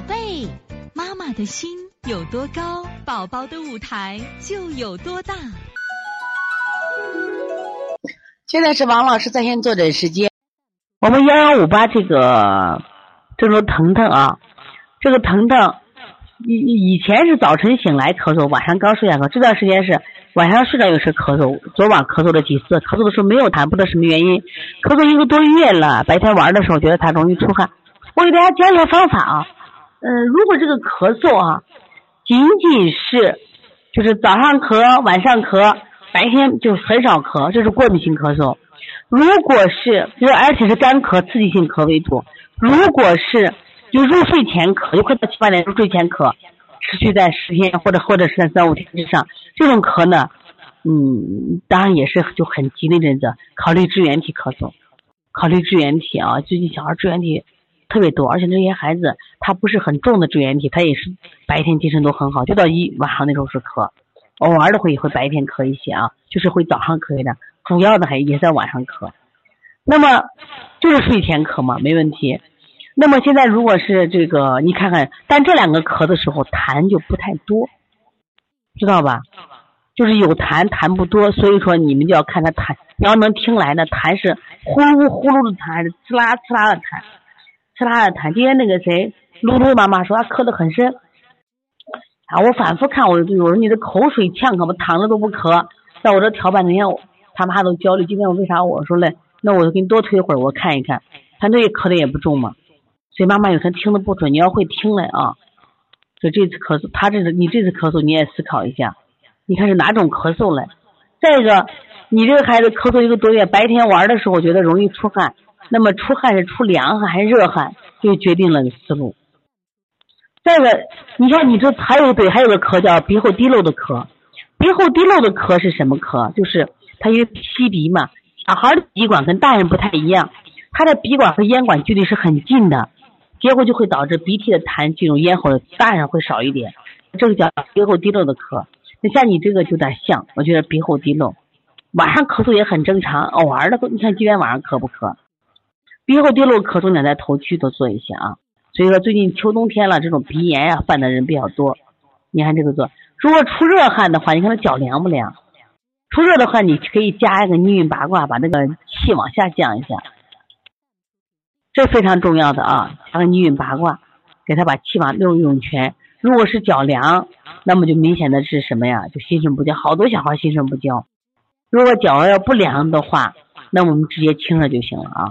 宝贝，妈妈的心有多高，宝宝的舞台就有多大。现在是王老师在线坐诊时间。我们幺幺五八这个这种腾腾啊，这个腾腾以以前是早晨醒来咳嗽，晚上刚睡下咳，这段时间是晚上睡着有时咳嗽，昨晚咳嗽了几次，咳嗽的时候没有痰，不知道什么原因，咳嗽一个多月了，白天玩的时候觉得他容易出汗。我给大家讲一下方法啊，嗯，如果这个咳嗽啊，仅仅是就是早上咳，晚上咳，白天就很少咳，这是过敏性咳嗽。如果是就是而且是干咳、刺激性咳为主。如果是就入睡前咳，就快到七八点入睡前咳，持续在十天或者或者是在三五天之上，这种咳呢，嗯，当然也是就很急那阵子，考虑支原体咳嗽，考虑支原体啊，最近小孩支原体。特别多，而且这些孩子他不是很重的支原体，他也是白天精神都很好，就到一晚上那时候是咳，偶尔的会会白天咳一些啊，就是会早上咳一点，主要的还也在晚上咳。那么就是睡前咳嘛，没问题。那么现在如果是这个，你看看，但这两个咳的时候痰就不太多，知道吧？就是有痰，痰不多，所以说你们就要看他痰，你要能听来的痰是呼噜呼噜的痰，还是呲啦呲啦的痰。吃他的痰，今天那个谁，露露妈妈说他咳得很深，啊，我反复看我，我说你的口水呛，可不躺着都不咳，在我这调半天，他妈都焦虑。今天我为啥我说嘞？那我就给你多推会儿，我看一看，他这咳的也不重嘛。所以妈妈有时候听的不准，你要会听嘞啊。所以这次咳嗽，他这次你这次咳嗽你也思考一下，你看是哪种咳嗽嘞？再一个，你这个孩子咳嗽一个多月，白天玩的时候觉得容易出汗。那么出汗是出凉汗还是热汗，就决定了思路。再一个，你看你这还有对，还有个咳叫鼻后滴漏的咳。鼻后滴漏的咳是什么咳？就是他因为吸鼻嘛，小孩的鼻管跟大人不太一样，他的鼻管和咽管距离是很近的，结果就会导致鼻涕的痰进入咽喉，大人会少一点。这个叫鼻后滴漏的咳。那像你这个有点像，我觉得鼻后滴漏，晚上咳嗽也很正常，偶尔的，你看今天晚上咳不咳？鼻后滴漏咳重点在头区多做一些啊，所以说最近秋冬天了，这种鼻炎呀犯的人比较多。你看这个做，如果出热汗的话，你看他脚凉不凉？出热的话，你可以加一个逆运八卦，把那个气往下降一下，这非常重要的啊。加个逆运八卦，给他把气往六涌泉。如果是脚凉，那么就明显的是什么呀？就心神不交，好多小孩心神不交。如果脚要不凉的话，那我们直接清热就行了啊。